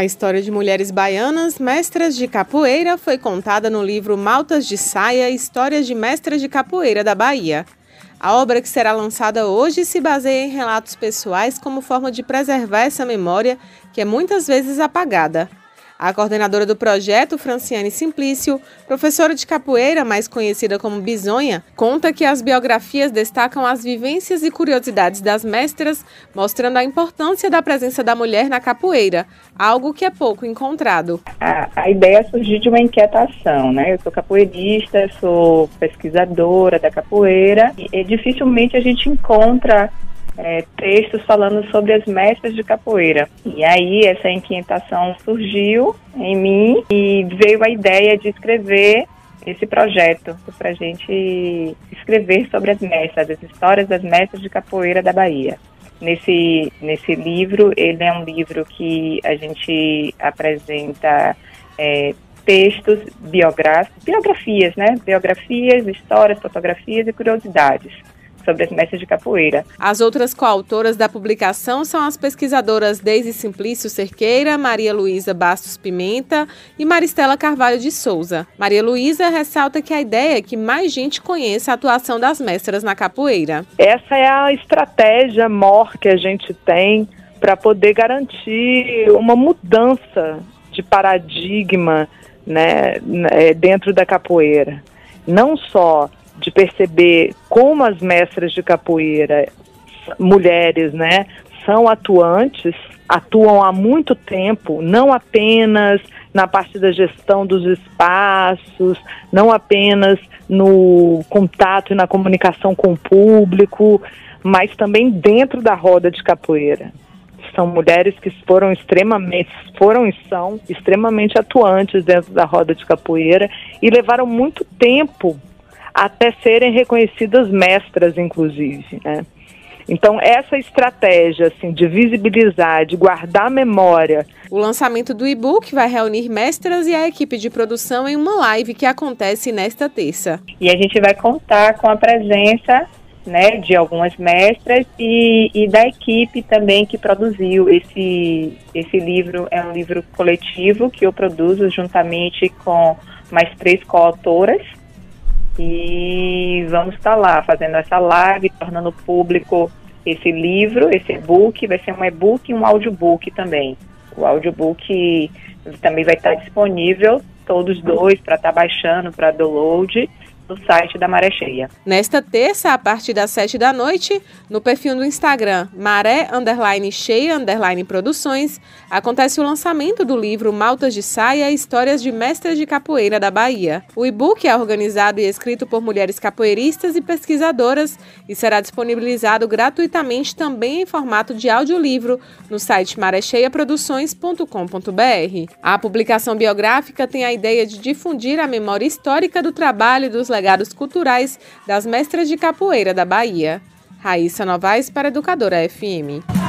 A história de mulheres baianas, mestras de capoeira, foi contada no livro Maltas de Saia Histórias de Mestras de Capoeira da Bahia. A obra que será lançada hoje se baseia em relatos pessoais como forma de preservar essa memória que é muitas vezes apagada. A coordenadora do projeto, Franciane Simplício, professora de capoeira, mais conhecida como Bisonha, conta que as biografias destacam as vivências e curiosidades das mestras, mostrando a importância da presença da mulher na capoeira, algo que é pouco encontrado. A, a ideia surgiu de uma inquietação, né? Eu sou capoeirista, sou pesquisadora da capoeira e, e dificilmente a gente encontra é, textos falando sobre as mestras de capoeira. E aí essa inquietação surgiu em mim e veio a ideia de escrever esse projeto para a gente escrever sobre as mestras, as histórias das mestras de capoeira da Bahia. Nesse, nesse livro, ele é um livro que a gente apresenta é, textos biográficos, biografias, né? Biografias, histórias, fotografias e curiosidades sobre as mestras de capoeira. As outras coautoras da publicação são as pesquisadoras Deise Simplício Cerqueira, Maria Luísa Bastos Pimenta e Maristela Carvalho de Souza. Maria Luísa ressalta que a ideia é que mais gente conheça a atuação das mestras na capoeira. Essa é a estratégia maior que a gente tem para poder garantir uma mudança de paradigma né, né dentro da capoeira. Não só de perceber como as mestras de capoeira, mulheres, né, são atuantes, atuam há muito tempo, não apenas na parte da gestão dos espaços, não apenas no contato e na comunicação com o público, mas também dentro da roda de capoeira. São mulheres que foram extremamente, foram e são extremamente atuantes dentro da roda de capoeira e levaram muito tempo até serem reconhecidas mestras, inclusive, né? Então, essa estratégia assim, de visibilizar, de guardar a memória. O lançamento do e-book vai reunir mestras e a equipe de produção em uma live que acontece nesta terça. E a gente vai contar com a presença né, de algumas mestras e, e da equipe também que produziu esse, esse livro. É um livro coletivo que eu produzo juntamente com mais três coautoras e vamos estar lá fazendo essa live, tornando público esse livro, esse e-book. Vai ser um e-book e um audiobook também. O audiobook também vai estar disponível, todos dois, para estar baixando, para download no site da Maré Cheia. Nesta terça, a partir das sete da noite, no perfil do Instagram Maré Underline Cheia Underline Produções, acontece o lançamento do livro Maltas de Saia Histórias de Mestres de Capoeira da Bahia. O e-book é organizado e escrito por mulheres capoeiristas e pesquisadoras e será disponibilizado gratuitamente também em formato de audiolivro no site marecheiaproduções.com.br. A publicação biográfica tem a ideia de difundir a memória histórica do trabalho dos legados culturais das mestras de capoeira da Bahia. Raíssa Novaes para Educadora FM.